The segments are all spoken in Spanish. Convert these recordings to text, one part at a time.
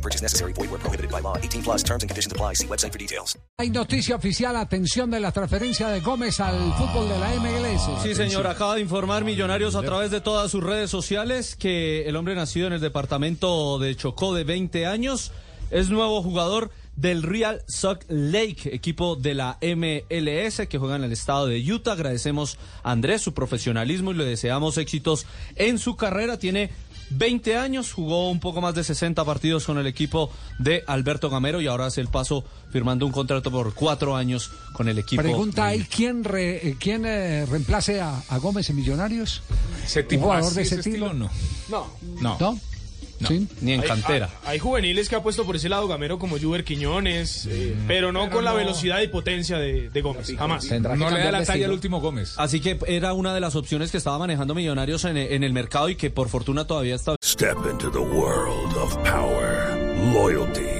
No purchase necessary. Void where prohibited by law. 18 plus terms and conditions apply. See website for details. Hay noticia oficial, atención de la transferencia de Gómez al fútbol de la MLS. Sí, señor, acaba de informar Millonarios a través de todas sus redes sociales que el hombre nacido en el departamento de Chocó de 20 años es nuevo jugador del Real Salt Lake, equipo de la MLS que juega en el estado de Utah. Agradecemos a Andrés su profesionalismo y le deseamos éxitos en su carrera. Tiene 20 años, jugó un poco más de 60 partidos con el equipo de Alberto Gamero y ahora hace el paso firmando un contrato por cuatro años con el equipo. Pregunta ahí, ¿quién, re- eh, quién eh, reemplace a, a Gómez en Millonarios? Ese ¿Un tipo, jugador así, de ese ese estilo? no. No. No. ¿No? ¿Sí? Ni en Hay- cantera. Hay, hay juveniles que ha puesto por ese lado Gamero como Juber Quiñones, eh, pero no con la velocidad y potencia de, de Gómez, jamás. No le da la talla al último Gómez. Así que era una de las opciones que estaba manejando Millonarios en, en el mercado y que por fortuna todavía está Step into the world of power, loyalty,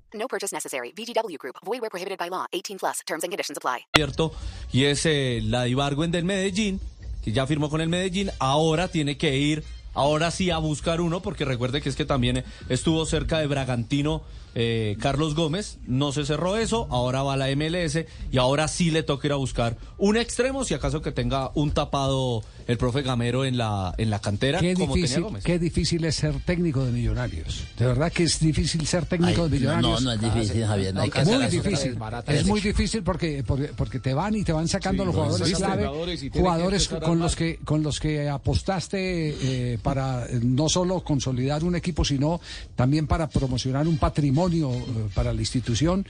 No purchase necessary. VGW Group. Void where prohibited by law. 18 plus. Terms and conditions apply. abierto y es eh, la Ibargüen del Medellín, que ya firmó con el Medellín, ahora tiene que ir, ahora sí a buscar uno, porque recuerde que es que también estuvo cerca de Bragantino eh, Carlos Gómez, no se cerró eso, ahora va a la MLS y ahora sí le toca ir a buscar un extremo, si acaso que tenga un tapado el profe Gamero en la, en la cantera, Qué como tenía difícil, Gómez. qué difícil es ser técnico de Millonarios. De verdad que es difícil ser técnico de Millonarios. No, no es difícil, Javier. No hay que muy difícil. cosas Es muy difícil porque, porque porque te van y te van sacando los jugadores sí, clave, jugadores con los que con los que apostaste eh, para no solo consolidar un equipo, sino también para promocionar un patrimonio eh, para la institución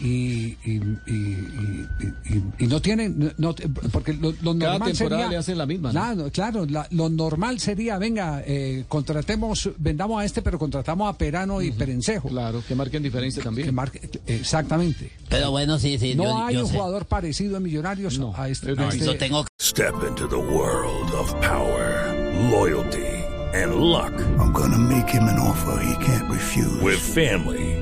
y, y, y- y- y- y no tienen no, porque lo, lo Cada normal temporada sería le hacen la misma, ¿no? Claro, claro, la- lo normal sería, venga, eh, contratemos, vendamos a este, pero contratamos a Perano y Perencejo. Claro, que marquen diferencia también. Que marque- exactamente. Pero bueno, sí, sí. No yo, hay yo un sé. jugador parecido en Millonarios No, a este. es a este- Yo tengo Step into the world of power, loyalty, and luck. I'm gonna make him an offer he can't refuse. With family,